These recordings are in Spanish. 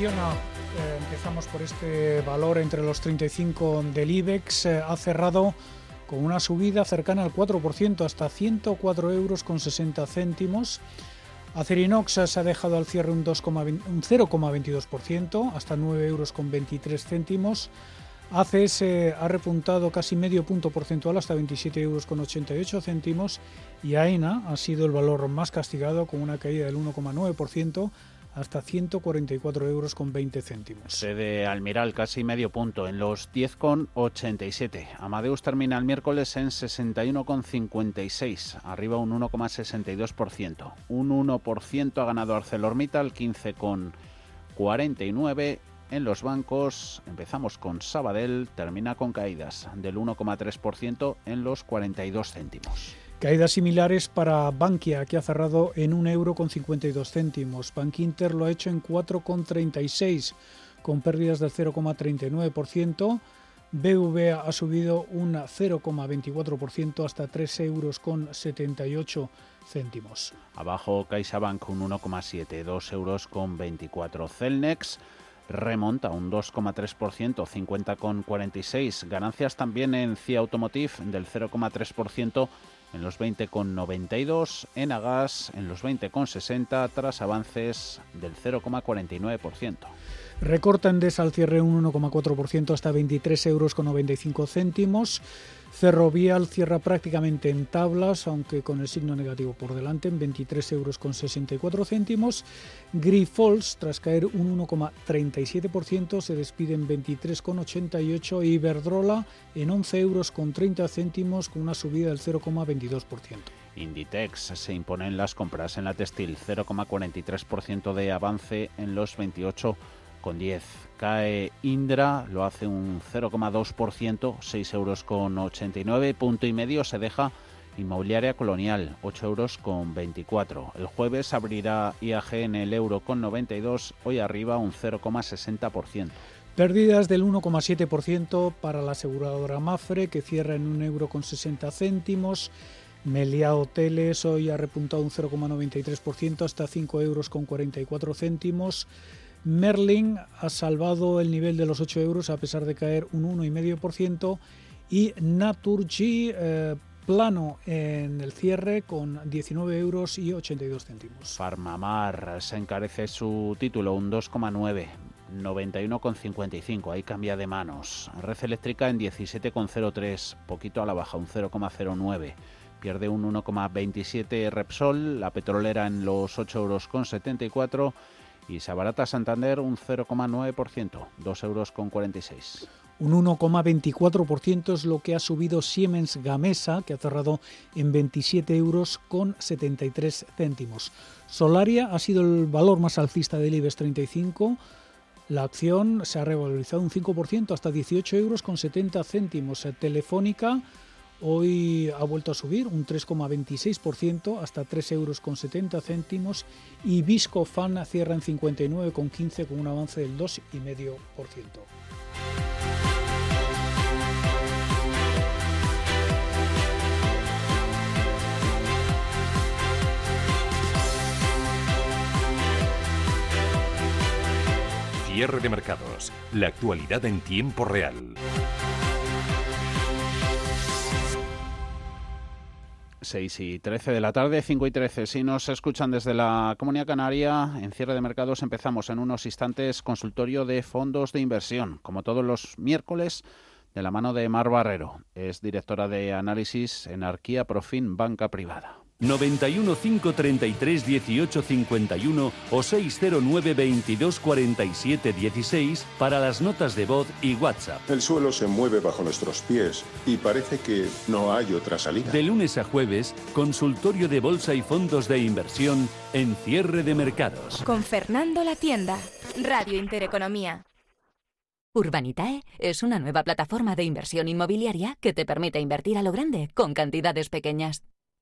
Eh, empezamos por este valor entre los 35 del IBEX. Eh, ha cerrado con una subida cercana al 4%, hasta 104 euros con 60 céntimos. Acerinox se ha dejado al cierre un, 0,22%, hasta 9 euros con 23 céntimos. ACS ha repuntado casi medio punto porcentual hasta 27 euros con 88 céntimos y AENA ha sido el valor más castigado con una caída del 1,9% hasta 144 euros con 20 céntimos. Sede Almiral casi medio punto en los 10,87. Amadeus termina el miércoles en 61,56, arriba un 1,62%. Un 1% ha ganado ArcelorMittal, 15,49 en los bancos empezamos con Sabadell, termina con caídas del 1,3% en los 42 céntimos. Caídas similares para Bankia, que ha cerrado en 1,52 euro con céntimos. Bank Inter lo ha hecho en 4,36, con pérdidas del 0,39%. BV ha subido un 0,24% hasta 3 euros con 78 céntimos. Abajo CaixaBank un 1,7, 2 euros con 24. Celnex remonta un 2,3%, 50,46. Ganancias también en CIA Automotive del 0,3% en los 20,92. En Agas en los 20,60 tras avances del 0,49%. Recorta Endesa al cierre un 1,4% hasta 23 euros con 95 céntimos. Ferrovial cierra prácticamente en tablas, aunque con el signo negativo por delante, en 23 euros con 64 céntimos. Grifols, tras caer un 1,37%, se despide en 23,88 y Iberdrola en 11 euros con 30 céntimos, con una subida del 0,22%. Inditex se impone en las compras en la textil, 0,43% de avance en los 28 con 10. Cae Indra, lo hace un 0,2%, 6 euros con 89, punto y medio se deja Inmobiliaria Colonial, 8 euros con 24. El jueves abrirá IAG en el euro con 92, hoy arriba un 0,60%. Pérdidas del 1,7% para la aseguradora Mafre, que cierra en un euro con 60 céntimos. Melia Hoteles hoy ha repuntado un 0,93% hasta 5 euros con 44 céntimos. Merlin ha salvado el nivel de los 8 euros a pesar de caer un 1,5% y Naturgy eh, plano en el cierre con 19 euros y 82 céntimos. Farmamar se encarece su título un 2,9. 91,55, ahí cambia de manos. Red eléctrica en 17,03, poquito a la baja, un 0,09. Pierde un 1,27 Repsol, la petrolera en los 8 euros con 74 y Sabarata Santander un 0,9%, 2 euros con 46. Un 1,24% es lo que ha subido Siemens Gamesa, que ha cerrado en 27 euros con 73 céntimos. Solaria ha sido el valor más alcista del IBEX 35. La acción se ha revalorizado un 5% hasta 18 euros con 70 céntimos. Telefónica Hoy ha vuelto a subir un 3,26% hasta 3 euros con 70 céntimos y Viscofan cierra en 59,15 con un avance del 2,5%. Cierre de mercados. La actualidad en tiempo real. 6 y 13 de la tarde, 5 y 13. Si nos escuchan desde la Comunidad Canaria, en cierre de mercados empezamos en unos instantes consultorio de fondos de inversión, como todos los miércoles, de la mano de Mar Barrero. Es directora de análisis en Arquía Profin Banca Privada. 91 533 18 51 o 609 22 47 16 para las notas de voz y WhatsApp. El suelo se mueve bajo nuestros pies y parece que no hay otra salida. De lunes a jueves, consultorio de bolsa y fondos de inversión en cierre de mercados. Con Fernando La Tienda, Radio Intereconomía. Urbanitae es una nueva plataforma de inversión inmobiliaria que te permite invertir a lo grande con cantidades pequeñas.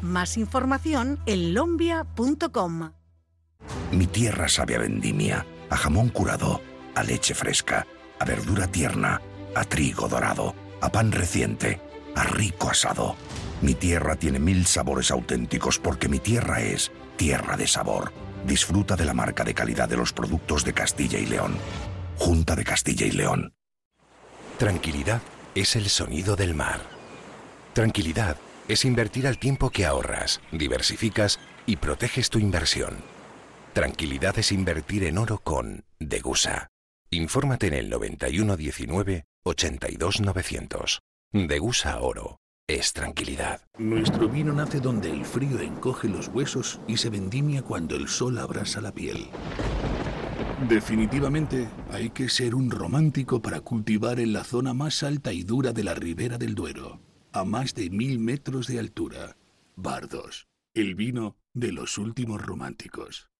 Más información en lombia.com. Mi tierra sabe a vendimia, a jamón curado, a leche fresca, a verdura tierna, a trigo dorado, a pan reciente, a rico asado. Mi tierra tiene mil sabores auténticos porque mi tierra es tierra de sabor. Disfruta de la marca de calidad de los productos de Castilla y León. Junta de Castilla y León. Tranquilidad es el sonido del mar. Tranquilidad es invertir al tiempo que ahorras, diversificas y proteges tu inversión. Tranquilidad es invertir en oro con Degusa. Infórmate en el 9119 82900. Degusa Oro. Es tranquilidad. Nuestro vino nace donde el frío encoge los huesos y se vendimia cuando el sol abrasa la piel. Definitivamente hay que ser un romántico para cultivar en la zona más alta y dura de la ribera del Duero a más de mil metros de altura. Bardos, el vino de los últimos románticos.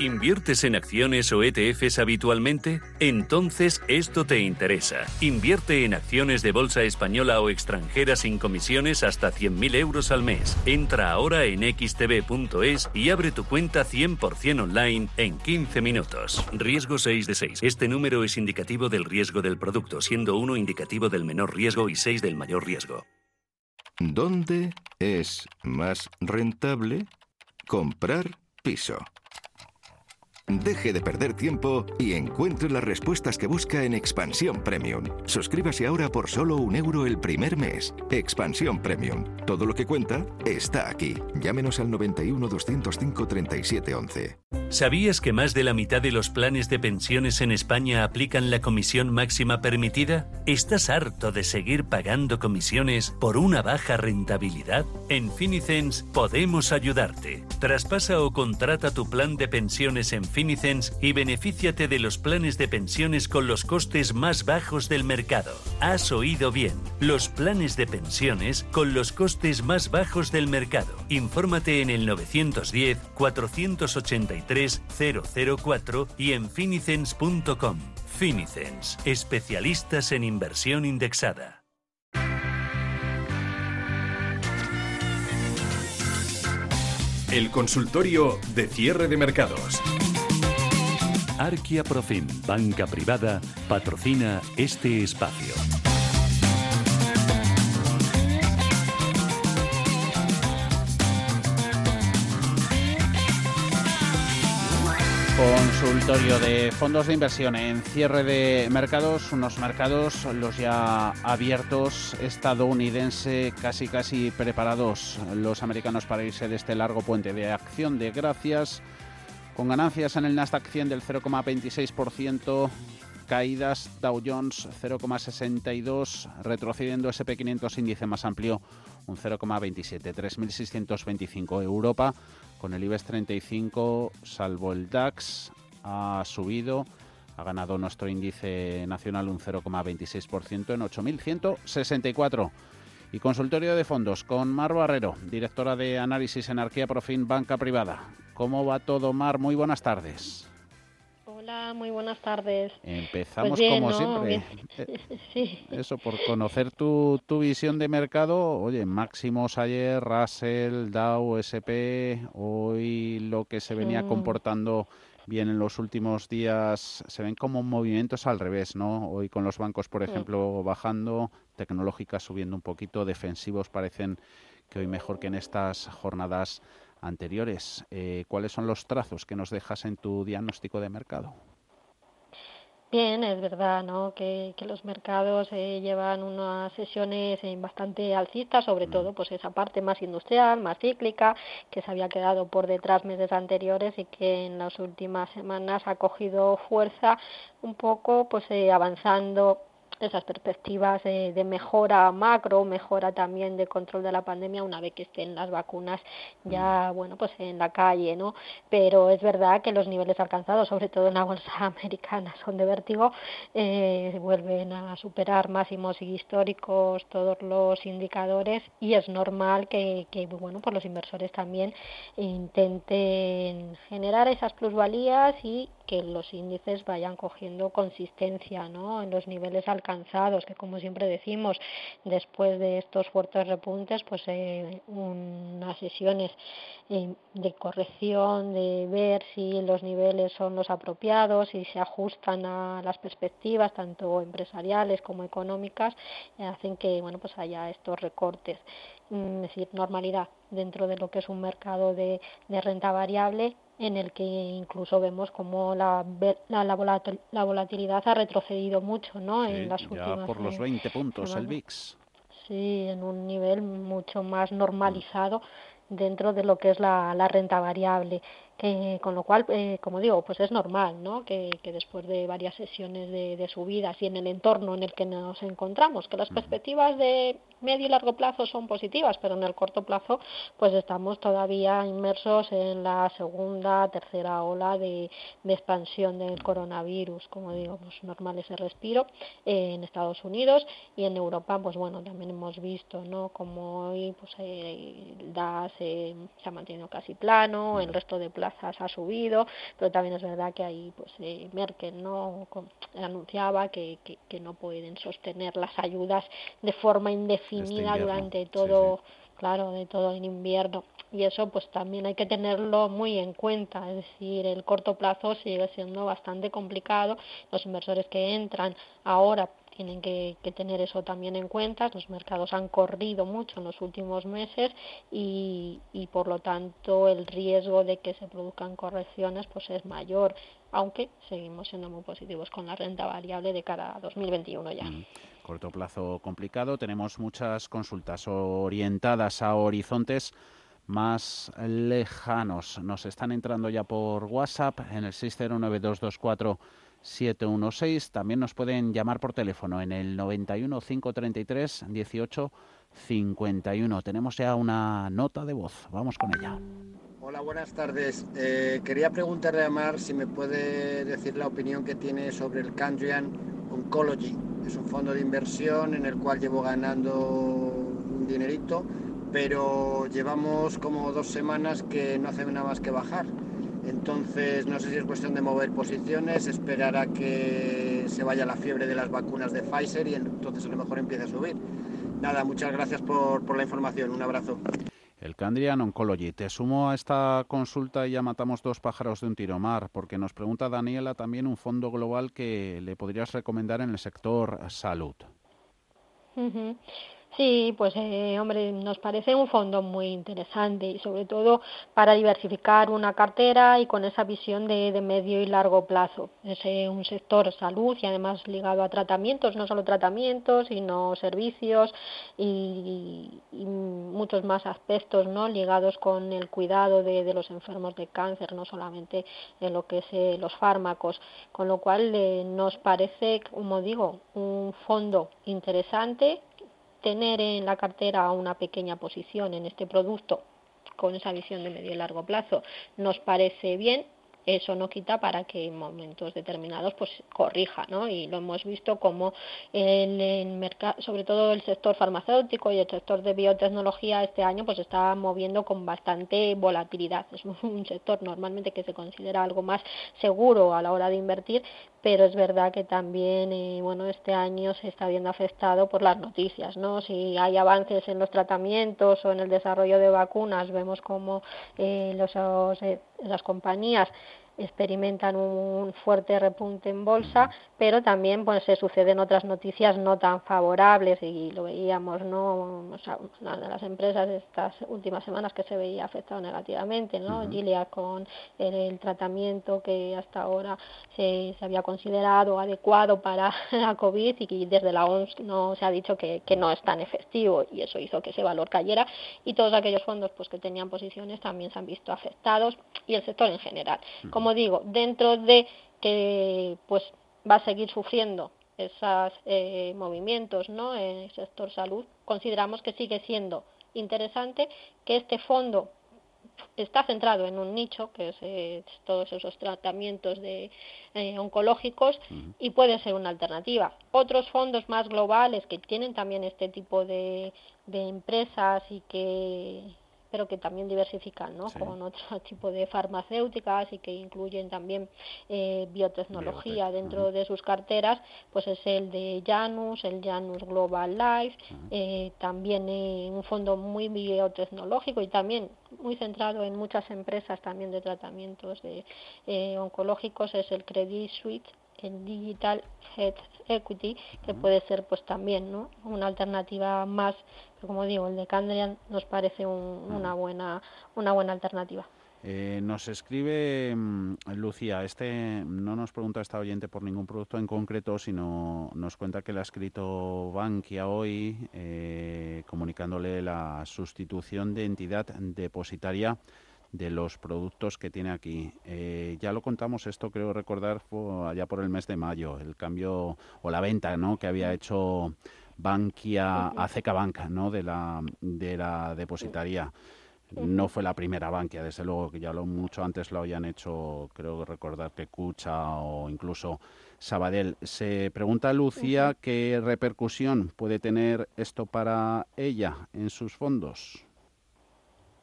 ¿Inviertes en acciones o ETFs habitualmente? Entonces esto te interesa. Invierte en acciones de bolsa española o extranjera sin comisiones hasta 100.000 euros al mes. Entra ahora en xtb.es y abre tu cuenta 100% online en 15 minutos. Riesgo 6 de 6. Este número es indicativo del riesgo del producto, siendo 1 indicativo del menor riesgo y 6 del mayor riesgo. ¿Dónde es más rentable comprar piso? Deje de perder tiempo y encuentre las respuestas que busca en Expansión Premium. Suscríbase ahora por solo un euro el primer mes. Expansión Premium. Todo lo que cuenta está aquí. Llámenos al 91 205 3711. ¿Sabías que más de la mitad de los planes de pensiones en España aplican la comisión máxima permitida? ¿Estás harto de seguir pagando comisiones por una baja rentabilidad? En Finicens podemos ayudarte. Traspasa o contrata tu plan de pensiones en Finicens y benefíciate de los planes de pensiones con los costes más bajos del mercado. Has oído bien, los planes de pensiones con los costes más bajos del mercado. Infórmate en el 910 483 004 y en finicens.com. Finicens, especialistas en inversión indexada. El consultorio de cierre de mercados. Arquia Profim, banca privada, patrocina este espacio. Consultorio de fondos de inversión en cierre de mercados, unos mercados los ya abiertos, estadounidense, casi casi preparados los americanos para irse de este largo puente de acción de gracias con ganancias en el Nasdaq 100 del 0,26%, caídas Dow Jones 0,62, retrocediendo SP500 índice más amplio un 0,27, 3.625. Europa con el IBEX 35, salvo el DAX, ha subido, ha ganado nuestro índice nacional un 0,26% en 8.164. Y consultorio de fondos con Mar Barrero, directora de análisis en Arquía Profin Banca Privada. ¿Cómo va todo, Mar? Muy buenas tardes. Hola, muy buenas tardes. Empezamos pues como siempre. sí. Eso, por conocer tu, tu, visión de mercado. Oye, máximos ayer, Russell, Dow, SP, hoy lo que se venía comportando bien en los últimos días se ven como movimientos al revés, ¿no? Hoy con los bancos, por ejemplo, bajando, tecnológicas subiendo un poquito, defensivos parecen que hoy mejor que en estas jornadas anteriores. Eh, ¿Cuáles son los trazos que nos dejas en tu diagnóstico de mercado? Bien, es verdad, ¿no? Que, los mercados eh, llevan unas sesiones eh, bastante alcistas, sobre todo pues esa parte más industrial, más cíclica, que se había quedado por detrás meses anteriores y que en las últimas semanas ha cogido fuerza un poco, pues avanzando esas perspectivas de mejora macro, mejora también de control de la pandemia una vez que estén las vacunas ya, bueno, pues en la calle, ¿no? Pero es verdad que los niveles alcanzados, sobre todo en la bolsa americana, son de vértigo, eh, vuelven a superar máximos históricos todos los indicadores y es normal que, que bueno, pues los inversores también intenten generar esas plusvalías y que los índices vayan cogiendo consistencia ¿no? en los niveles alcanzados, que como siempre decimos, después de estos fuertes repuntes, pues eh, unas sesiones eh, de corrección, de ver si los niveles son los apropiados, y se ajustan a las perspectivas, tanto empresariales como económicas, hacen que bueno, pues haya estos recortes. Mm, es decir, normalidad dentro de lo que es un mercado de renta variable en el que incluso vemos como la, la, la, volatilidad ha retrocedido mucho ¿no? en las ya por los 20 puntos el VIX. Sí, en un nivel mucho más normalizado dentro de lo que es la, la renta variable que con lo cual, eh, como digo, pues es normal, ¿no? Que, que después de varias sesiones de, de, subidas y en el entorno en el que nos encontramos, que las perspectivas de medio y largo plazo son positivas, pero en el corto plazo, pues estamos todavía inmersos en la segunda, tercera ola de, de expansión del coronavirus, como digo, pues normal ese respiro eh, en Estados Unidos y en Europa, pues bueno, también hemos visto, ¿no? Como hoy, pues eh, el DAS se ha mantenido casi plano, el resto de ha subido, pero también es verdad que ahí pues eh, Merkel no anunciaba que, que, no pueden sostener las ayudas de forma indefinida este durante todo claro, de todo el invierno. Y eso pues también hay que tenerlo muy en cuenta, es decir, el corto plazo sigue siendo bastante complicado. Los inversores que entran ahora tienen que, tener eso también en cuenta. Los mercados han corrido mucho en los últimos meses y, y por lo tanto el riesgo de que se produzcan correcciones pues es mayor, aunque seguimos siendo muy positivos con la renta variable de cara a 2021 ya. Mm, corto plazo complicado, tenemos muchas consultas orientadas a horizontes más lejanos. Nos están entrando ya por WhatsApp en el 6092224 716. También nos pueden llamar por teléfono en el 91 533 18 51. Tenemos ya una nota de voz. Vamos con ella. Hola, buenas tardes. Eh, quería preguntarle a Mar si me puede decir la opinión que tiene sobre el Candrian Oncology. Es un fondo de inversión en el cual llevo ganando un dinerito, pero llevamos como dos semanas que no hace nada más que bajar. Entonces, no sé si es cuestión de mover posiciones, esperar a que se vaya la fiebre de las vacunas de Pfizer y entonces a lo mejor empiece a subir. Nada, muchas gracias por, por la información. Un abrazo. El Candrian Oncology. Te sumo a esta consulta y ya matamos dos pájaros de un tiro mar, porque nos pregunta Daniela también un fondo global que le podrías recomendar en el sector salud. Sí, pues eh, hombre, nos parece un fondo muy interesante y sobre todo para diversificar una cartera y con esa visión de, de medio y largo plazo. Es eh, un sector salud y además ligado a tratamientos, no solo tratamientos, sino servicios y, y muchos más aspectos no ligados con el cuidado de, los enfermos de cáncer, no solamente en lo que es eh, los fármacos. Con lo cual eh, nos parece, como digo, un fondo interesante tener en la cartera una pequeña posición en este producto con esa visión de medio y largo plazo nos parece bien eso no quita para que en momentos determinados pues corrija, ¿no? Y lo hemos visto como el mercado, sobre todo el sector farmacéutico y el sector de biotecnología este año pues está moviendo con bastante volatilidad. Es un sector normalmente que se considera algo más seguro a la hora de invertir, pero es verdad que también eh, bueno este año se está viendo afectado por las noticias, ¿no? Si hay avances en los tratamientos o en el desarrollo de vacunas, vemos como eh, los, eh, las compañías experimentan un fuerte repunte en bolsa, pero también pues se suceden otras noticias no tan favorables y lo veíamos, ¿no? O sea, una de las empresas estas últimas semanas que se veía afectado negativamente, ¿no? Gilead con el, tratamiento que hasta ahora se, se, había considerado adecuado para la COVID y que desde la OMS no se ha dicho que, que no es tan efectivo y eso hizo que ese valor cayera y todos aquellos fondos pues que tenían posiciones también se han visto afectados y el sector en general como digo, dentro de que pues va a seguir sufriendo esos eh, movimientos ¿no? en el sector salud, consideramos que sigue siendo interesante que este fondo está centrado en un nicho, que es eh, todos esos tratamientos de, eh, oncológicos, y puede ser una alternativa. Otros fondos más globales que tienen también este tipo de, de empresas y que pero que también diversifican ¿no? con otro tipo de farmacéuticas y que incluyen también eh, biotecnología dentro de sus carteras, pues es el de Janus, el Janus Global Life, eh, también eh, un fondo muy biotecnológico y también muy centrado en muchas empresas también de tratamientos de, oncológicos es el Credit Suisse el Digital Health Equity, que puede ser pues también ¿no? una alternativa más, pero como digo, el de Candrian nos parece una, buena, una buena alternativa. Eh, nos escribe mm, Lucía, este no nos pregunta esta oyente por ningún producto en concreto, sino nos cuenta que le ha escrito Bankia hoy eh, comunicándole la sustitución de entidad depositaria de los productos que tiene aquí. Eh, ya lo contamos, esto creo recordar fue allá por el mes de mayo, el cambio o la venta ¿no? que había hecho Bankia a Ceca Banca ¿no? de, la, de la depositaria. No fue la primera Bankia, desde luego que ya lo mucho antes lo habían hecho, creo recordar que Cucha o incluso Sabadell. Se pregunta Lucía qué repercusión puede tener esto para ella en sus fondos.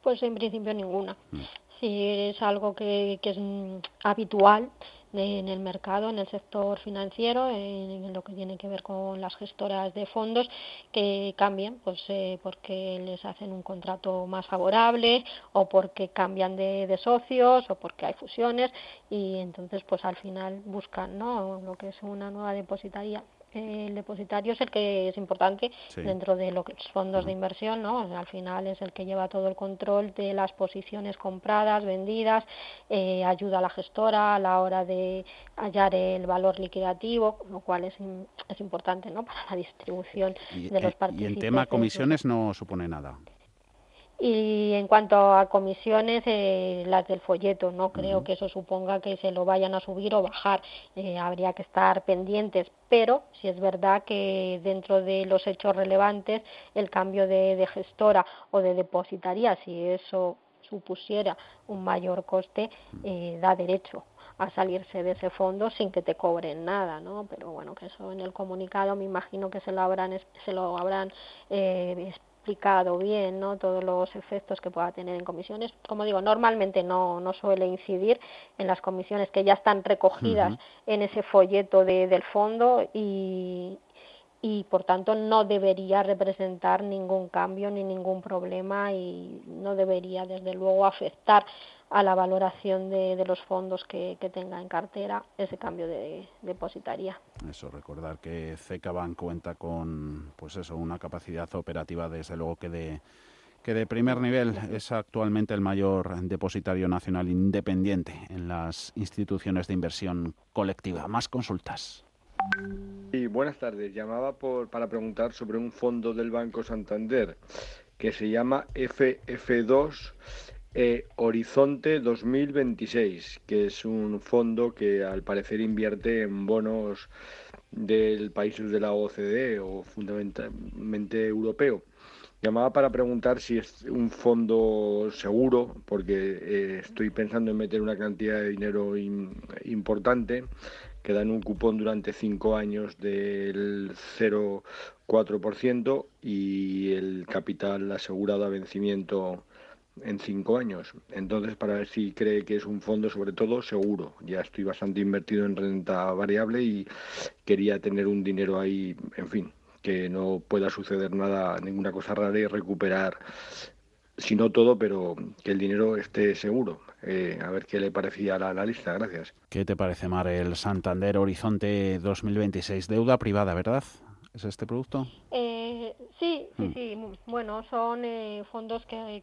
Pues en principio ninguna. Mm. Si es algo que, que es habitual en el mercado, en el sector financiero, en, lo que tiene que ver con las gestoras de fondos, que cambien, pues eh, porque les hacen un contrato más favorable o porque cambian de, de, socios o porque hay fusiones y entonces pues al final buscan ¿no? lo que es una nueva depositaria el depositario es el que es importante dentro de los fondos de inversión, ¿no? al final es el que lleva todo el control de las posiciones compradas, vendidas, eh, ayuda a la gestora a la hora de hallar el valor liquidativo, lo cual es, es importante ¿no? para la distribución de los participantes. Y en tema comisiones no supone nada. Y en cuanto a comisiones, eh, las del folleto, no creo que eso suponga que se lo vayan a subir o bajar. Eh, habría que estar pendientes. Pero si es verdad que dentro de los hechos relevantes, el cambio de, gestora o de depositaría, si eso supusiera un mayor coste, eh, da derecho a salirse de ese fondo sin que te cobren nada, ¿no? Pero bueno, que eso en el comunicado me imagino que se lo habrán se lo habrán eh, explicado bien ¿no? todos los efectos que pueda tener en comisiones. Como digo, normalmente no, no suele incidir en las comisiones que ya están recogidas en ese folleto de, del fondo y, y por tanto no debería representar ningún cambio ni ningún problema y no debería desde luego afectar a la valoración de, los fondos que, tenga en cartera ese cambio de, depositaría. Eso, recordar que CECABAN cuenta con pues eso, una capacidad operativa desde luego que de, que de primer nivel es actualmente el mayor depositario nacional independiente en las instituciones de inversión colectiva. Más consultas. Sí, buenas tardes. Llamaba por, para preguntar sobre un fondo del Banco Santander que se llama FF2 eh, Horizonte 2026, que es un fondo que al parecer invierte en bonos del países de la OCDE o fundamentalmente europeo. Llamaba para preguntar si es un fondo seguro, porque eh, estoy pensando en meter una cantidad de dinero importante que dan un cupón durante cinco años del 0,4% y el capital asegurado a vencimiento en cinco años. Entonces, para ver si cree que es un fondo, sobre todo, seguro. Ya estoy bastante invertido en renta variable y quería tener un dinero ahí, en fin, que no pueda suceder nada, ninguna cosa rara y recuperar, si no todo, pero que el dinero esté seguro. Eh, a ver qué le parecía la analista. Gracias. ¿Qué te parece, Mar, el Santander Horizonte 2026? Deuda privada, ¿verdad? ¿Es este producto? Eh, sí, sí, mm. sí. Bueno, son eh, fondos que,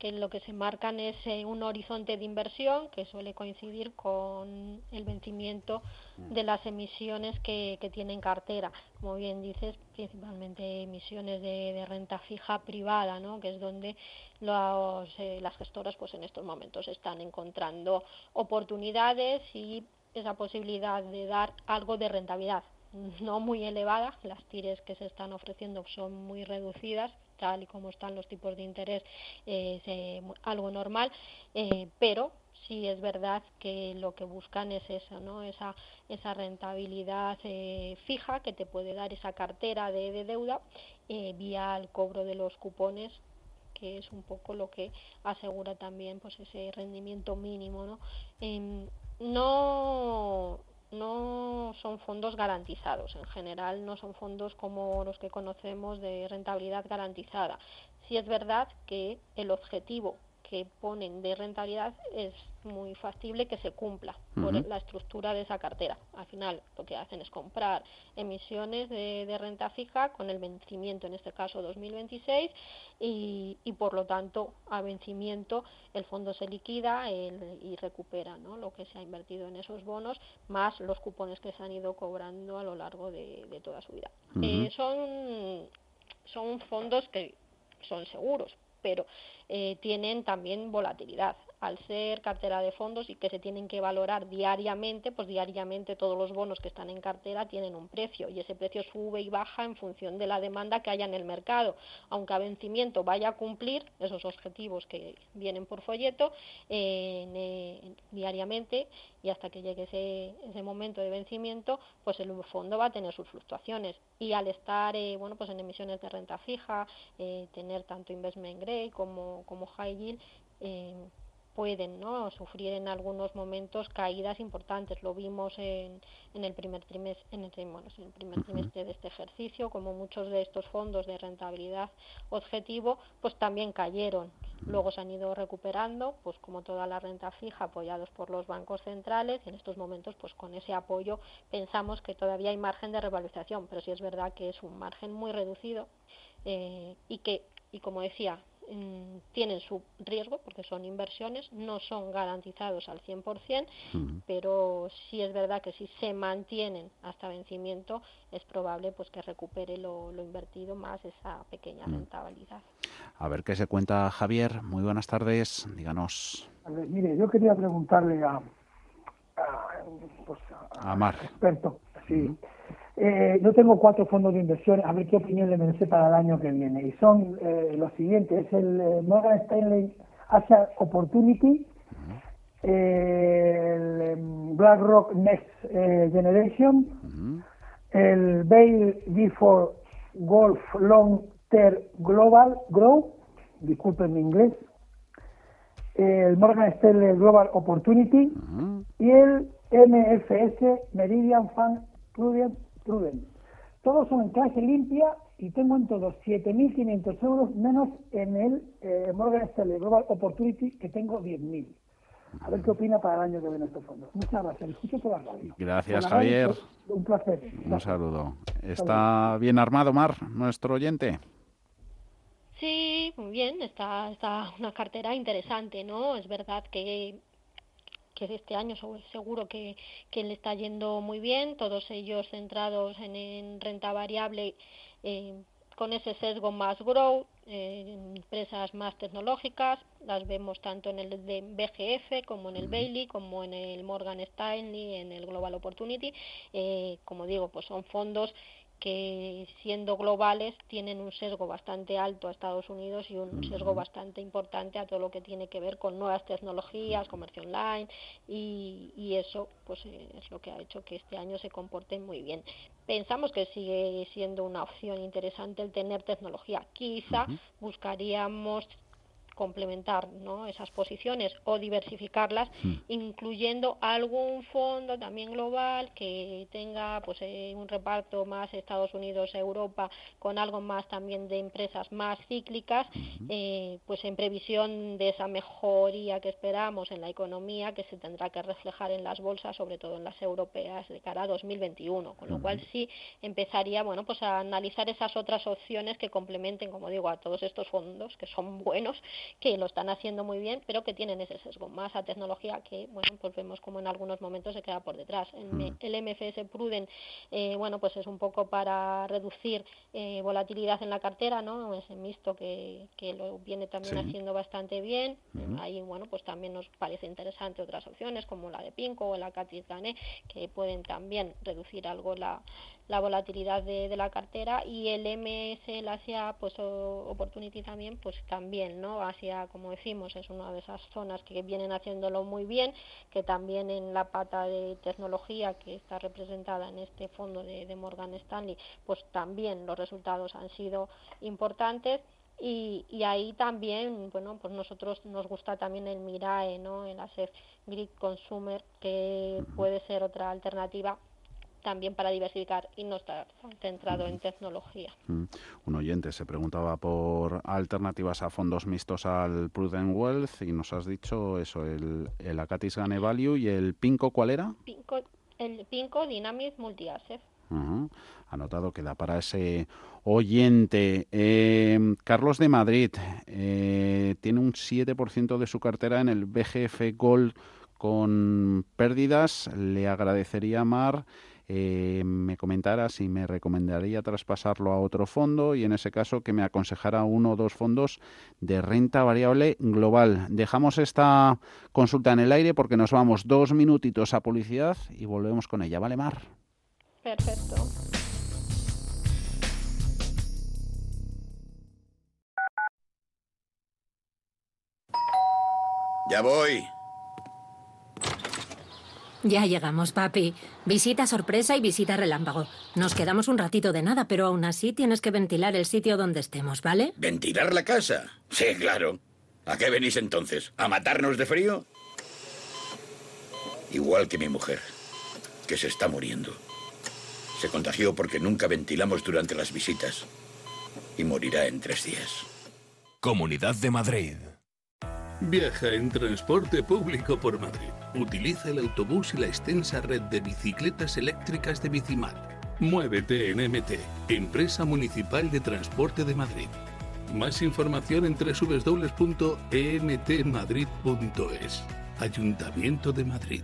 que lo que se marcan es eh, un horizonte de inversión que suele coincidir con el vencimiento mm. de las emisiones que, que tienen cartera. Como bien dices, principalmente emisiones de, renta fija privada, ¿no? que es donde los, eh, las gestoras pues en estos momentos están encontrando oportunidades y esa posibilidad de dar algo de rentabilidad no muy elevada, las tires que se están ofreciendo son muy reducidas, tal y como están los tipos de interés, es eh, algo normal, eh, pero sí es verdad que lo que buscan es eso, ¿no? esa, esa rentabilidad eh, fija que te puede dar esa cartera de, deuda vía el cobro de los cupones que es un poco lo que asegura también pues ese rendimiento mínimo no em, no no son fondos garantizados. En general no son fondos como los que conocemos de rentabilidad garantizada. Sí es verdad que el objetivo que ponen de rentabilidad es muy factible que se cumpla por la estructura de esa cartera. Al final lo que hacen es comprar emisiones de, renta fija con el vencimiento, en este caso 2026, y, y por lo tanto a vencimiento el fondo se liquida y recupera ¿no? lo que se ha invertido en esos bonos, más los cupones que se han ido cobrando a lo largo de, toda su vida. Eh, son, son fondos que son seguros, pero eh, tienen también volatilidad al ser cartera de fondos y que se tienen que valorar diariamente, pues diariamente todos los bonos que están en cartera tienen un precio y ese precio sube y baja en función de la demanda que haya en el mercado. Aunque a vencimiento vaya a cumplir esos objetivos que vienen por folleto eh, diariamente y hasta que llegue ese, ese, momento de vencimiento, pues el fondo va a tener sus fluctuaciones. Y al estar eh, bueno, pues en emisiones de renta fija, eh, tener tanto investment grade como, como high yield, pueden ¿no? sufrir en algunos momentos caídas importantes. Lo vimos en, en el primer trimestre, en el, bueno, en el primer trimestre de este ejercicio, como muchos de estos fondos de rentabilidad objetivo, pues también cayeron. Luego se han ido recuperando, pues como toda la renta fija, apoyados por los bancos centrales, y en estos momentos, pues con ese apoyo pensamos que todavía hay margen de revalorización, pero sí es verdad que es un margen muy reducido eh, y que, y como decía, Mm, tienen su riesgo porque son inversiones, no son garantizados al 100%, pero sí es verdad que si se mantienen hasta vencimiento es probable pues que recupere lo, invertido más esa pequeña rentabilidad. A ver qué se cuenta Javier. Muy buenas tardes, díganos. Ver, mire, yo quería preguntarle a, a, pues, Mar. experto, sí. Eh, yo tengo cuatro fondos de inversión, a ver qué opinión le merece para el año que viene. Y son eh, los siguientes, es el eh, Morgan Stanley Asia Opportunity, el em, BlackRock Next Generation, el Bail Before Golf Long Term Global Grow, disculpen mi inglés, el Morgan Stanley Global Opportunity y el MFS Meridian Fund Prudent Prudent. Todos son en clase limpia y tengo en todos 7.500 euros menos en el eh, Morgan Stanley Global Opportunity que tengo 10.000. A ver qué opina para el año que viene estos fondos. Muchas gracias. Escucho toda la radio. Gracias, Javier. Un placer. Un saludo. ¿Está bien armado, Mar, nuestro oyente? Sí, muy bien. Está, está una cartera interesante, ¿no? Es verdad que que este año seguro que, que le está yendo muy bien, todos ellos centrados en, renta variable eh, con ese sesgo más grow, en empresas más tecnológicas, las vemos tanto en el de BGF como en el Bailey, como en el Morgan Stanley, en el Global Opportunity. Eh, como digo, pues son fondos que siendo globales tienen un sesgo bastante alto a Estados Unidos y un sesgo bastante importante a todo lo que tiene que ver con nuevas tecnologías, comercio online y, y eso pues eh, es lo que ha hecho que este año se comporte muy bien. Pensamos que sigue siendo una opción interesante el tener tecnología. Quizá buscaríamos complementar ¿no? esas posiciones o diversificarlas, hmm. incluyendo algún fondo también global que tenga pues eh, un reparto más Estados Unidos, Europa, con algo más también de empresas más cíclicas, eh, pues en previsión de esa mejoría que esperamos en la economía que se tendrá que reflejar en las bolsas, sobre todo en las europeas de cara a 2021, con lo cual sí empezaría bueno pues a analizar esas otras opciones que complementen, como digo, a todos estos fondos que son buenos que lo están haciendo muy bien, pero que tienen ese sesgo más a tecnología que, bueno, pues vemos como en algunos momentos se queda por detrás. El, mm. el MFS Prudent, eh, bueno, pues es un poco para reducir eh, volatilidad en la cartera, ¿no? Ese mixto que, que lo viene también haciendo bastante bien. Ahí, bueno, pues también nos parece interesante otras opciones como la de Pinco o la Catis Gané, que pueden también reducir algo la, la volatilidad de, la cartera y el MS, el Asia pues Opportunity también, pues también, ¿no? Asia, como decimos, es una de esas zonas que vienen haciéndolo muy bien, que también en la pata de tecnología que está representada en este fondo de, Morgan Stanley, pues también los resultados han sido importantes y, y, ahí también, bueno, pues nosotros nos gusta también el Mirae, ¿no? El Asset Grid Consumer, que puede ser otra alternativa también para diversificar y no estar centrado en tecnología. Mm. Un oyente se preguntaba por alternativas a fondos mixtos al Prudent Wealth y nos has dicho eso, el, el Acatis Gane Value y el Pinco, ¿cuál era? Pinco, el Pinco Dynamic Multi-Asset. Anotado queda para ese oyente. Em, Carlos de Madrid eh, tiene un 7% de su cartera en el BGF Gold con pérdidas. Le agradecería, Mar, eh, me comentara si me recomendaría traspasarlo a otro fondo y en ese caso que me aconsejara uno o dos fondos de renta variable global. Dejamos esta consulta en el aire porque nos vamos dos minutitos a publicidad y volvemos con ella. ¿Vale, Mar? Perfecto. Ya voy. Ya llegamos, papi. Visita sorpresa y visita relámpago. Nos quedamos un ratito de nada, pero aún así tienes que ventilar el sitio donde estemos, ¿vale? ¿Ventilar la casa? Sí, claro. ¿A qué venís entonces? ¿A matarnos de frío? Igual que mi mujer, que se está muriendo. Se contagió porque nunca ventilamos durante las visitas. Y morirá en tres días. Comunidad de Madrid. Viaja en transporte público por Madrid. Utiliza el autobús y la extensa red de bicicletas eléctricas de Bicimar. Muévete en MT, Empresa Municipal de Transporte de Madrid. Más información en www.emtmadrid.es. Ayuntamiento de Madrid.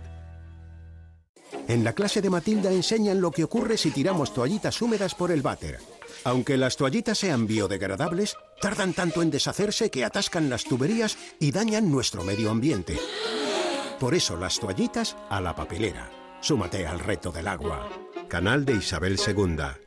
En la clase de Matilda enseñan lo que ocurre si tiramos toallitas húmedas por el váter. Aunque las toallitas sean biodegradables, tardan tanto en deshacerse que atascan las tuberías y dañan nuestro medio ambiente. Por eso las toallitas a la papelera. Súmate al reto del agua. Canal de Isabel II.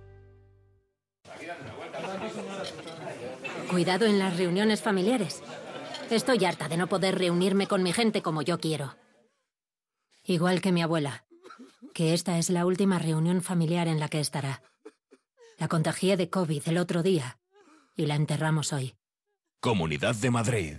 Cuidado en las reuniones familiares. Estoy harta de no poder reunirme con mi gente como yo quiero. Igual que mi abuela, que esta es la última reunión familiar en la que estará. La contagié de COVID el otro día y la enterramos hoy. Comunidad de Madrid.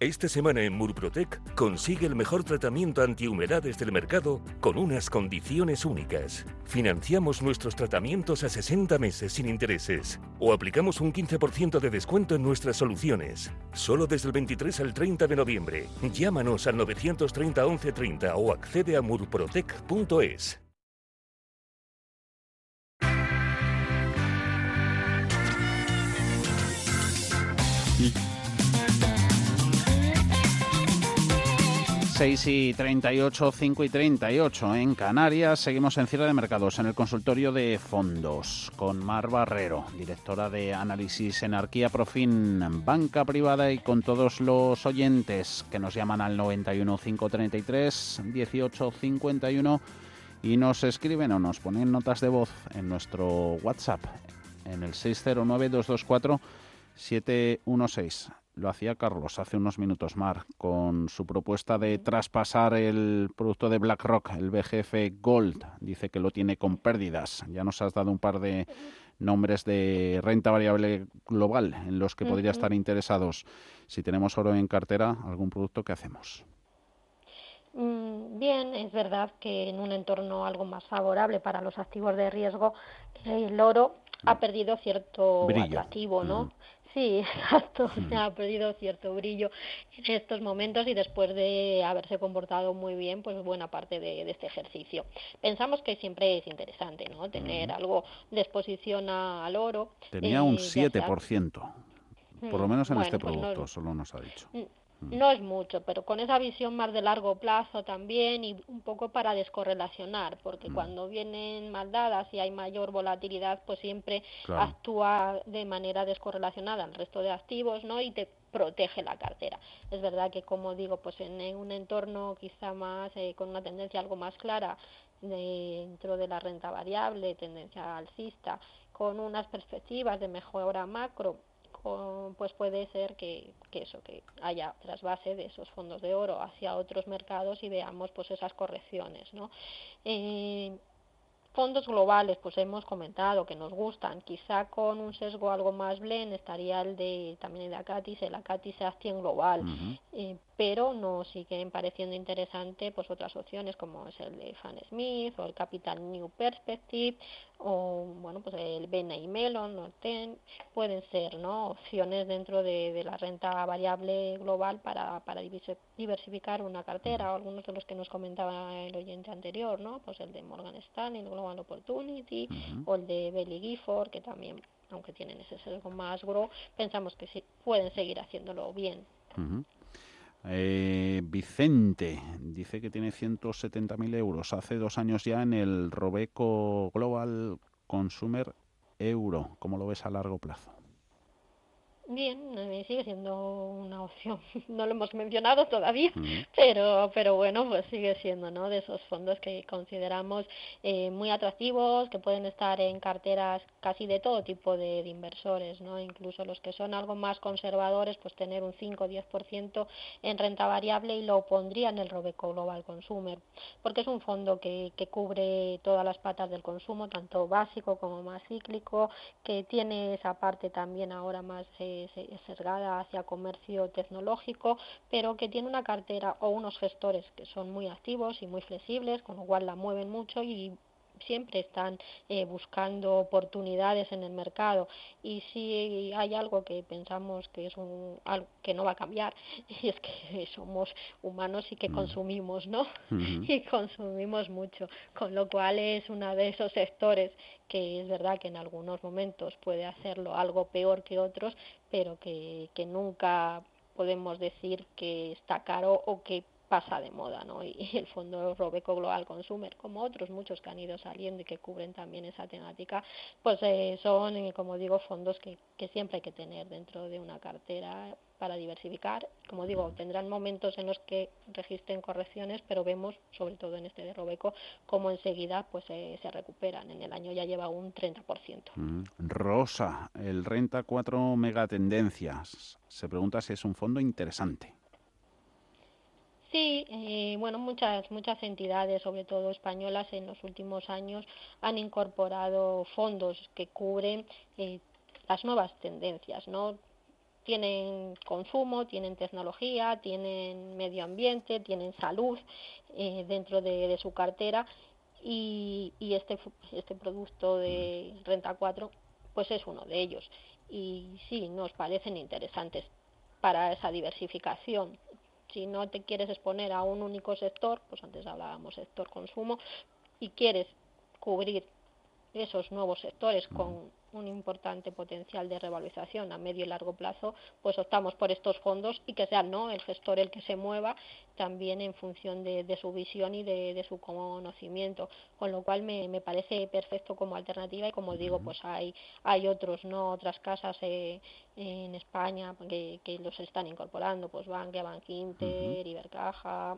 Esta semana en Murprotec consigue el mejor tratamiento antihumedades del mercado con unas condiciones únicas. Financiamos nuestros tratamientos a 60 meses sin intereses o aplicamos un 15% de descuento en nuestras soluciones. Solo desde el 23 al 30 de noviembre. Llámanos al 930 1130 o accede a murprotec.es. 6 y 38, 5 y 38 en Canarias. Seguimos en cierre de mercados en el consultorio de fondos con Mar Barrero, directora de análisis en Arquía Profin, banca privada y con todos los oyentes que nos llaman al 91 533 18 51 y nos escriben o nos ponen notas de voz en nuestro WhatsApp en el 609 224 716 lo hacía Carlos hace unos minutos, Mar, con su propuesta de traspasar el producto de BlackRock, el BGF Gold. Dice que lo tiene con pérdidas. Ya nos has dado un par de nombres de renta variable global en los que podría estar interesados. Si tenemos oro en cartera, algún producto, ¿qué hacemos? Mm, bien, es verdad que en un entorno algo más favorable para los activos de riesgo, el oro ha perdido cierto atractivo, ¿no? Sí, exacto. Ha perdido cierto brillo en estos momentos y después de haberse comportado muy bien, pues buena parte de, este ejercicio. Pensamos que siempre es interesante, ¿no? Tener algo de exposición al oro. Tenía un 7%, eh, por lo menos en este pues producto, solo nos ha dicho. No es mucho, pero con esa visión más de largo plazo también y un poco para descorrelacionar, porque mm. cuando vienen mal dadas y hay mayor volatilidad, pues siempre actúa de manera descorrelacionada al resto de activos, ¿no? Y te protege la cartera. Es verdad que, como digo, pues en un entorno quizá más eh, con una tendencia algo más clara dentro de la renta variable, tendencia alcista, con unas perspectivas de mejora macro pues puede ser que, que, eso, que haya trasvase de esos fondos de oro hacia otros mercados y veamos pues esas correcciones, ¿no? Eh, fondos globales, pues hemos comentado que nos gustan, quizá con un sesgo algo más blend estaría el de también el de Acatis, el Acatis Acción Global, eh, pero nos siguen pareciendo interesante pues otras opciones como es el de Fan Smith o el Capital New Perspective o bueno pues el Bena y Melon Norten pueden ser no opciones dentro de, de la renta variable global para, para diversificar una cartera o algunos de los que nos comentaba el oyente anterior no pues el de Morgan Stanley el Global Opportunity o el de Belly Gifford que también aunque tienen ese sesgo más gro pensamos que sí pueden seguir haciéndolo bien eh, Vicente dice que tiene 170.000 euros. Hace dos años ya en el Robeco Global Consumer Euro. ¿Cómo lo ves a largo plazo? Bien, sigue siendo una opción. No lo hemos mencionado todavía, pero pero bueno, pues sigue siendo, ¿no? De esos fondos que consideramos eh, muy atractivos, que pueden estar en carteras casi de todo tipo de, inversores, ¿no? Incluso los que son algo más conservadores, pues tener un 5 o 10% en renta variable y lo pondría en el Robeco Global Consumer, porque es un fondo que, que cubre todas las patas del consumo, tanto básico como más cíclico, que tiene esa parte también ahora más eh, sesgada hacia comercio tecnológico, pero que tiene una cartera o unos gestores que son muy activos y muy flexibles, con lo cual la mueven mucho y siempre están eh, buscando oportunidades en el mercado. Y si hay algo que pensamos que es un algo que no va a cambiar y es que somos humanos y que mm. consumimos no y consumimos mucho. Con lo cual es uno de esos sectores que es verdad que en algunos momentos puede hacerlo algo peor que otros pero que, que nunca podemos decir que está caro o que pasa de moda, ¿no? Y, el fondo Robeco Global Consumer, como otros muchos que han ido saliendo y que cubren también esa temática, pues eh, son, eh, como digo, fondos que, que siempre hay que tener dentro de una cartera para diversificar. Como digo, tendrán momentos en los que registren correcciones, pero vemos, sobre todo en este de Robeco, cómo enseguida pues eh, se recuperan. En el año ya lleva un 30%. Mm. Rosa, el Renta 4 Megatendencias. Se pregunta si es un fondo interesante. Sí, eh, bueno, muchas muchas entidades, sobre todo españolas, en los últimos años han incorporado fondos que cubren eh, las nuevas tendencias, ¿no? Tienen consumo, tienen tecnología, tienen medio ambiente, tienen salud eh, dentro de, de, su cartera y, y este este producto de renta 4 pues es uno de ellos. Y sí nos parecen interesantes para esa diversificación si no te quieres exponer a un único sector, pues antes hablábamos sector consumo, y quieres cubrir esos nuevos sectores con un importante potencial de revalorización a medio y largo plazo, pues optamos por estos fondos y que sea no el gestor el que se mueva también en función de, su visión y de, su conocimiento, con lo cual me, me, parece perfecto como alternativa y como digo, pues hay hay otros no otras casas eh, en España que, que, los están incorporando, pues Bankia, Bankinter, Ibercaja,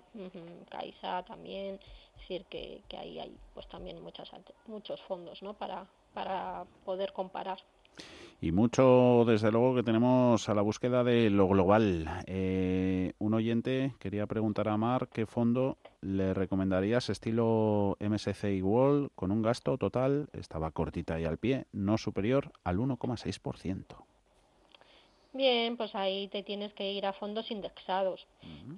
Caixa también, es decir que, que ahí hay pues también muchas muchos fondos no para para poder comparar. Y mucho, desde luego, que tenemos a la búsqueda de lo global. Eh, un oyente quería preguntar a Mar qué fondo le recomendarías estilo MSCI World con un gasto total, estaba cortita y al pie, no superior al 1,6%. Bien, pues ahí te tienes que ir a fondos indexados.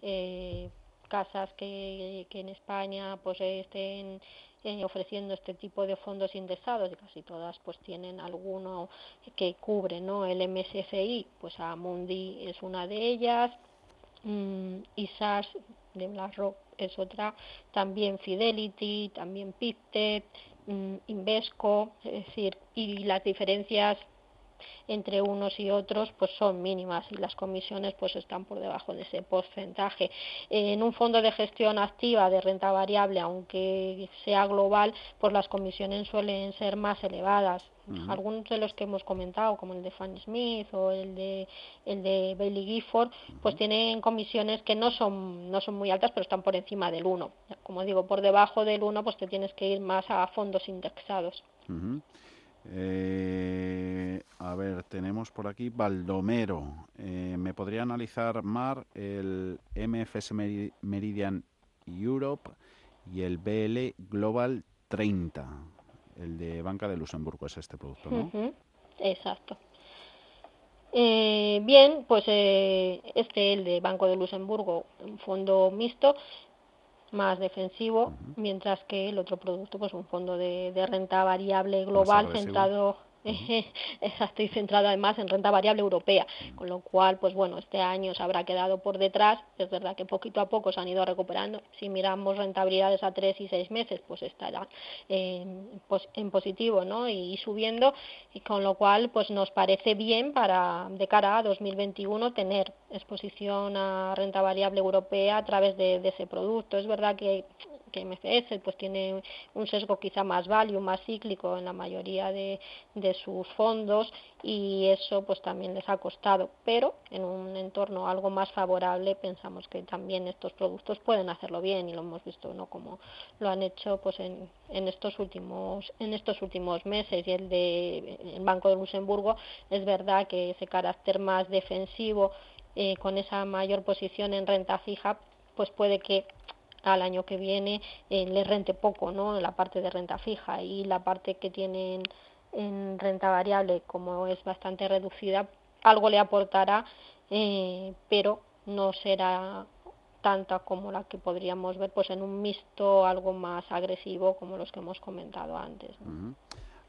eh, casas que, que en España pues estén eh, ofreciendo este tipo de fondos indexados y casi todas pues tienen alguno que cubre no el MSCI pues Amundi es una de ellas mm, ISAS de BlackRock es otra también Fidelity también Pictet mm, Invesco es decir y las diferencias entre unos y otros pues son mínimas y las comisiones pues están por debajo de ese porcentaje. En un fondo de gestión activa de renta variable, aunque sea global, pues las comisiones suelen ser más elevadas. Algunos de los que hemos comentado, como el de Fanny Smith o el de el de Bailey Gifford, pues tienen comisiones que no son no son muy altas, pero están por encima del 1. Como digo, por debajo del 1 pues te tienes que ir más a fondos indexados. Eh, a ver, tenemos por aquí Baldomero. Eh, ¿Me podría analizar, Mar, el MFS Meridian Europe y el BL Global 30? El de Banca de Luxemburgo es este producto, ¿no? Exacto. Eh, bien, pues eh, este, el de Banco de Luxemburgo, un fondo mixto, más defensivo, mientras que el otro producto, pues un fondo de, de renta variable global centrado Estoy centrada además en renta variable europea, con lo cual, pues bueno, este año se habrá quedado por detrás. Es verdad que poquito a poco se han ido recuperando. Si miramos rentabilidades a tres y seis meses, pues estará en, en positivo, ¿no? Y, subiendo, y con lo cual, pues nos parece bien para de cara a 2021 tener exposición a renta variable europea a través de ese producto. Es verdad que que MFS pues tiene un sesgo quizá más value, más cíclico en la mayoría de, de sus fondos y eso pues también les ha costado, pero en un entorno algo más favorable pensamos que también estos productos pueden hacerlo bien y lo hemos visto no como lo han hecho pues en, en estos últimos en estos últimos meses. Y el de el Banco de Luxemburgo es verdad que ese carácter más defensivo eh, con esa mayor posición en renta fija pues puede que al año que viene eh, le rente poco, ¿no? La parte de renta fija y la parte que tienen en renta variable, como es bastante reducida, algo le aportará, eh, pero no será tanta como la que podríamos ver pues en un mixto algo más agresivo como los que hemos comentado antes.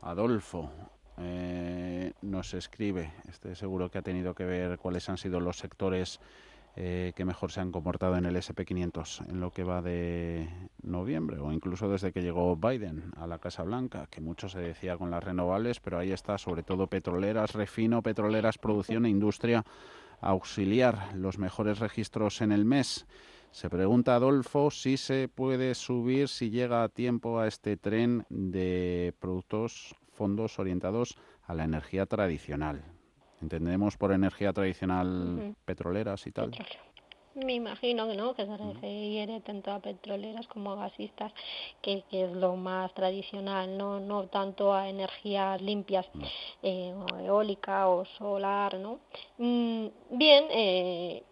Adolfo eh, nos escribe, este seguro que ha tenido que ver cuáles han sido los sectores eh, que mejor se han comportado en el SP500 en lo que va de noviembre o incluso desde que llegó Biden a la Casa Blanca, que mucho se decía con las renovables, pero ahí está sobre todo petroleras, refino, petroleras, producción e industria auxiliar, los mejores registros en el mes. Se pregunta Adolfo si se puede subir, si llega a tiempo a este tren de productos, fondos orientados a la energía tradicional. Entendemos por energía tradicional petroleras y tal. Me imagino que no, que se refiere tanto a petroleras como a gasistas, que, es lo más tradicional, no no tanto a energías limpias, eh, o eólica o solar, ¿no? Mm, bien, eh,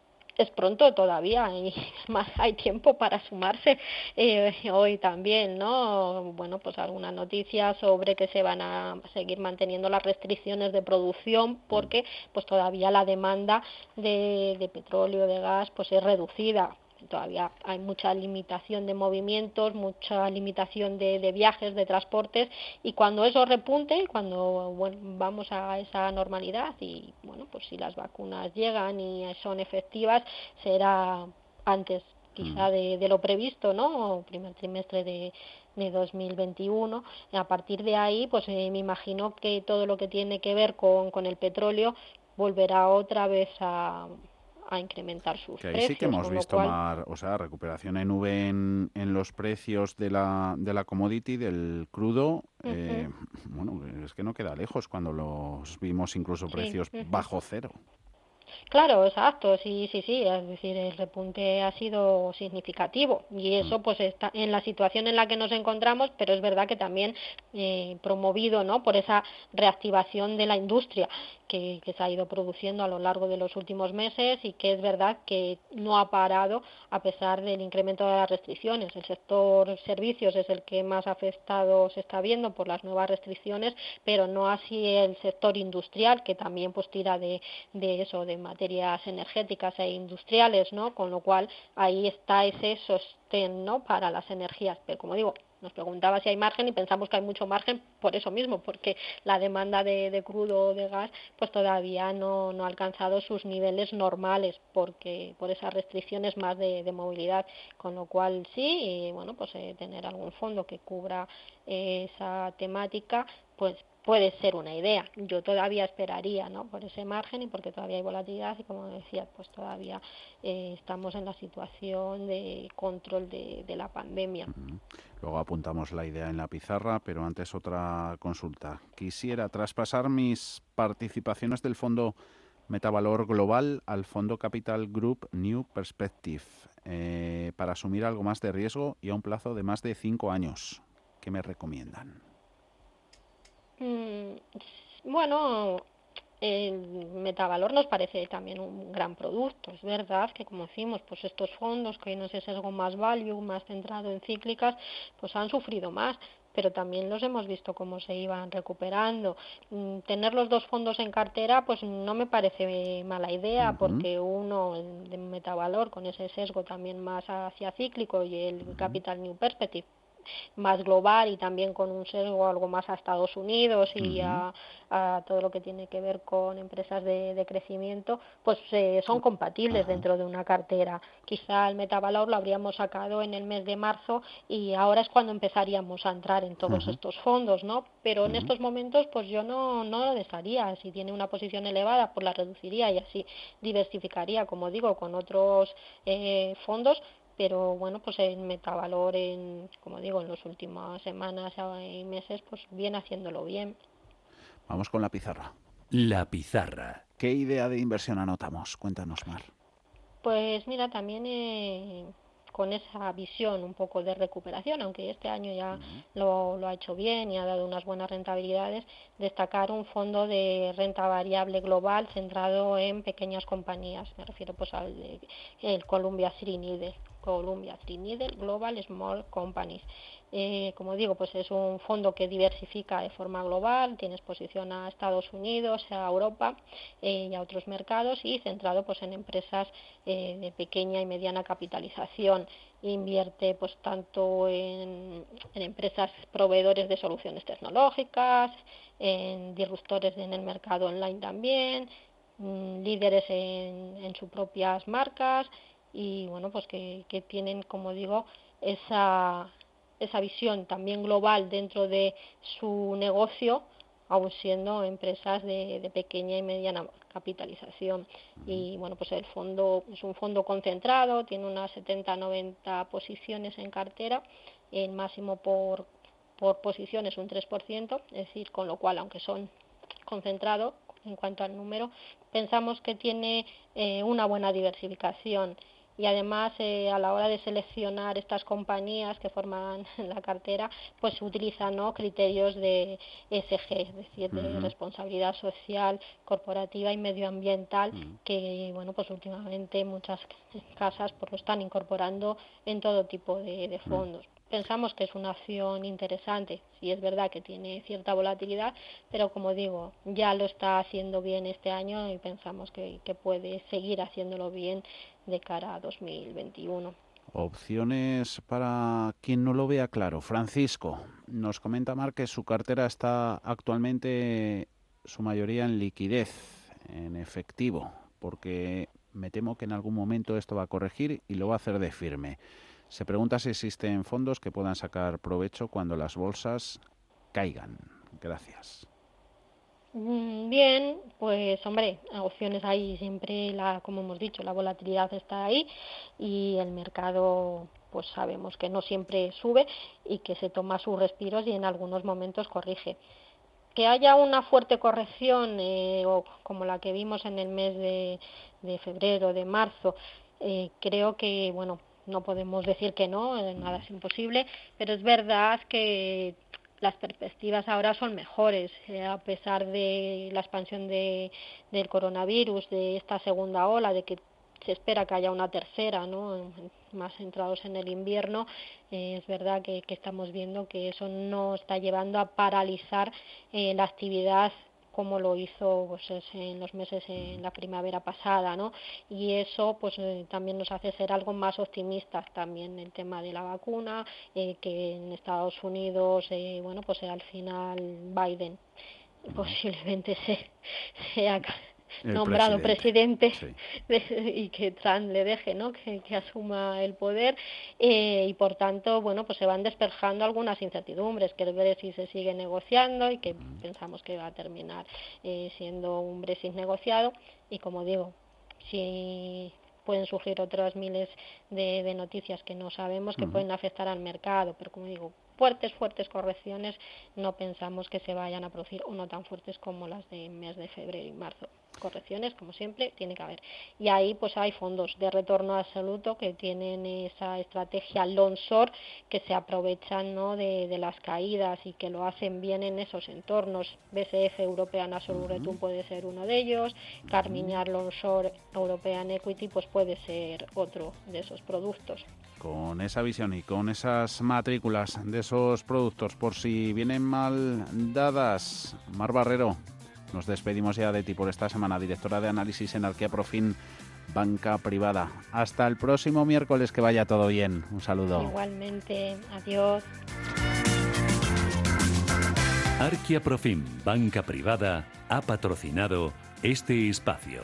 es pronto todavía y más hay tiempo para sumarse eh, hoy también no bueno pues alguna noticia sobre que se van a seguir manteniendo las restricciones de producción porque pues todavía la demanda de, de petróleo de gas pues es reducida todavía hay mucha limitación de movimientos, mucha limitación de, viajes, de transportes y cuando eso repunte, cuando bueno, vamos a esa normalidad y bueno, pues si las vacunas llegan y son efectivas, será antes quizá mm. de, lo previsto, ¿no? primer trimestre de, de 2021. A partir de ahí, pues eh, me imagino que todo lo que tiene que ver con, con el petróleo volverá otra vez a, a incrementar sus que ahí sí que hemos visto o sea, recuperación en V en, en, los precios de la, de la commodity, del crudo. eh, bueno, es que no queda lejos cuando los vimos incluso precios bajo cero. Claro, exacto, sí, sí, sí, es decir, el repunte ha sido significativo y eso mm. pues está en la situación en la que nos encontramos, pero es verdad que también eh, promovido, ¿no? Por esa reactivación de la industria que, se ha ido produciendo a lo largo de los últimos meses y que es verdad que no ha parado a pesar del incremento de las restricciones. El sector servicios es el que más afectado se está viendo por las nuevas restricciones, pero no así el sector industrial que también pues tira de, de eso, de materias energéticas e industriales, ¿no? Con lo cual ahí está ese sostén, ¿no? Para las energías, pero como digo, nos preguntaba si hay margen y pensamos que hay mucho margen por eso mismo, porque la demanda de, crudo o de gas pues todavía no, no, ha alcanzado sus niveles normales porque por esas restricciones más de, movilidad, con lo cual sí, bueno, pues eh, tener algún fondo que cubra esa temática pues puede ser una idea. Yo todavía esperaría, ¿no? Por ese margen y porque todavía hay volatilidad y como decía, pues todavía eh, estamos en la situación de control de, la pandemia. Luego apuntamos la idea en la pizarra, pero antes otra consulta. Quisiera traspasar mis participaciones del fondo Metavalor Global al fondo Capital Group New Perspective eh, para asumir algo más de riesgo y a un plazo de más de cinco años. ¿Qué me recomiendan? Mm, bueno, el metavalor nos parece también un gran producto. Es verdad que, como decimos, pues estos fondos que no sé algo más value, más centrado en cíclicas, pues han sufrido más pero también los hemos visto cómo se iban recuperando. Mm, tener los dos fondos en cartera, pues no me parece mala idea, porque uno, de metavalor, con ese sesgo también más hacia cíclico, y el Capital New Perspective, más global y también con un sesgo algo más a Estados Unidos y a, todo lo que tiene que ver con empresas de, crecimiento, pues eh, son compatibles dentro de una cartera. Quizá el metavalor lo habríamos sacado en el mes de marzo y ahora es cuando empezaríamos a entrar en todos estos fondos, ¿no? Pero en estos momentos, pues yo no, no lo desharía. Si tiene una posición elevada, pues la reduciría y así diversificaría, como digo, con otros eh, fondos pero bueno, pues el metavalor, en, como digo, en las últimas semanas y meses, pues viene haciéndolo bien. Vamos con la pizarra. La pizarra. ¿Qué idea de inversión anotamos? Cuéntanos, Mar. Pues mira, también eh, con esa visión un poco de recuperación, aunque este año ya lo, lo, ha hecho bien y ha dado unas buenas rentabilidades, destacar un fondo de renta variable global centrado en pequeñas compañías. Me refiero pues al el Columbia Threadneedle, Columbia Trinidad Global Small Companies. Eh, como digo, pues es un fondo que diversifica de forma global, tiene exposición a Estados Unidos, a Europa eh, y a otros mercados y centrado pues en empresas eh, de pequeña y mediana capitalización. Invierte pues tanto en, empresas proveedores de soluciones tecnológicas, en disruptores en el mercado online también, mm, líderes en, en sus propias marcas y bueno pues que, que tienen como digo esa esa visión también global dentro de su negocio aún siendo empresas de, de, pequeña y mediana capitalización. Y bueno pues el fondo es un fondo concentrado tiene unas 70 90 posiciones en cartera el máximo por por posiciones un 3%, es decir, con lo cual aunque son concentrados en cuanto al número, pensamos que tiene eh, una buena diversificación y además eh, a la hora de seleccionar estas compañías que forman la cartera pues se utilizan ¿no? criterios de ESG es decir de responsabilidad social corporativa y medioambiental que bueno pues últimamente muchas casas pues lo están incorporando en todo tipo de, fondos pensamos que es una acción interesante. Sí es verdad que tiene cierta volatilidad, pero como digo, ya lo está haciendo bien este año y pensamos que, que puede seguir haciéndolo bien de cara a 2021. Opciones para quien no lo vea claro. Francisco, nos comenta Mar que su cartera está actualmente su mayoría en liquidez, en efectivo, porque me temo que en algún momento esto va a corregir y lo va a hacer de firme. Se pregunta si existen fondos que puedan sacar provecho cuando las bolsas caigan. Gracias. Mm, bien, pues hombre, opciones hay siempre, la, como hemos dicho, la volatilidad está ahí y el mercado pues sabemos que no siempre sube y que se toma sus respiros y en algunos momentos corrige. Que haya una fuerte corrección eh, o como la que vimos en el mes de, de febrero, de marzo, eh, creo que bueno no podemos decir que no, eh, nada es imposible, pero es verdad que las perspectivas ahora son mejores, eh, a pesar de la expansión de, del coronavirus, de esta segunda ola, de que se espera que haya una tercera, ¿no? más centrados en el invierno, eh, es verdad que, estamos viendo que eso no está llevando a paralizar eh, la actividad como lo hizo pues, en los meses en la primavera pasada, ¿no? Y eso pues eh, también nos hace ser algo más optimistas también el tema de la vacuna, eh, que en Estados Unidos, eh, bueno, pues al final Biden posiblemente sea nombrado presidente, y que Trump le deje, ¿no? Que, asuma el poder eh, y por tanto, bueno, pues se van despejando algunas incertidumbres, que el Brexit se sigue negociando y que pensamos que va a terminar eh, siendo un Brexit negociado. Y como digo, si pueden surgir otras miles de, de noticias que no sabemos que pueden afectar al mercado, pero como digo, fuertes, fuertes correcciones no pensamos que se vayan a producir o no tan fuertes como las de mes de febrero y marzo correcciones, como siempre, tiene que haber. Y ahí pues hay fondos de retorno absoluto que tienen esa estrategia long short que se aprovechan ¿no? de, las caídas y que lo hacen bien en esos entornos. BCF European Absolute Return puede ser uno de ellos, Carmiñar Long Short European Equity pues puede ser otro de esos productos. Con esa visión y con esas matrículas de esos productos, por si vienen mal dadas, Mar Barrero, nos despedimos ya de ti por esta semana, directora de análisis en Arquea Profin Banca Privada. Hasta el próximo miércoles, que vaya todo bien. Un saludo. Igualmente, adiós. Arquia Profim Banca Privada ha patrocinado este espacio.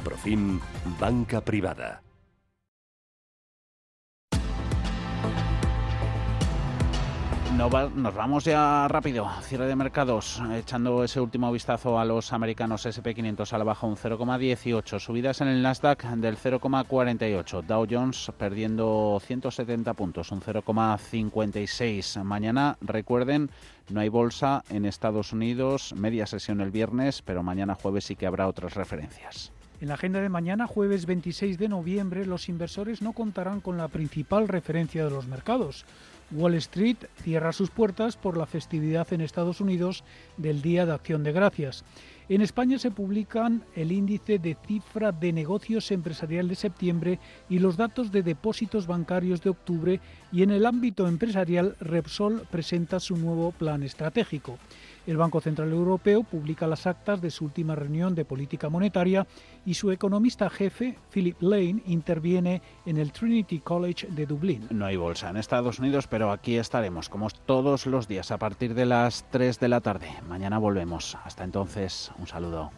Profim, banca privada. nos vamos ya rápido, cierre de mercados, echando ese último vistazo a los americanos SP500 a la baja un 0,18, subidas en el Nasdaq del 0,48, Dow Jones perdiendo 170 puntos, un 0,56. Mañana, recuerden, no hay bolsa en Estados Unidos, media sesión el viernes, pero mañana jueves sí que habrá otras referencias. En la agenda de mañana, jueves 26 de noviembre, los inversores no contarán con la principal referencia de los mercados. Wall Street cierra sus puertas por la festividad en Estados Unidos del Día de Acción de Gracias. En España se publican el índice de cifra de negocios empresarial de septiembre y los datos de depósitos bancarios de octubre y en el ámbito empresarial Repsol presenta su nuevo plan estratégico. El Banco Central Europeo publica las actas de su última reunión de política monetaria y su economista jefe, Philip Lane, interviene en el Trinity College de Dublín. No hay bolsa en Estados Unidos, pero aquí estaremos como todos los días a partir de las 3 de la tarde. Mañana volvemos. Hasta entonces, un saludo.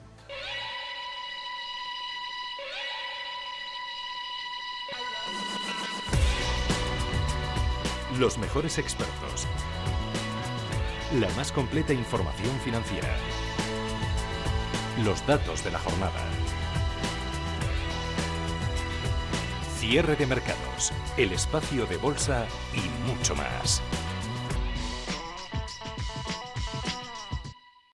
Los mejores expertos la más completa información financiera. Los datos de la jornada. Cierre de mercados, el espacio de bolsa y mucho más.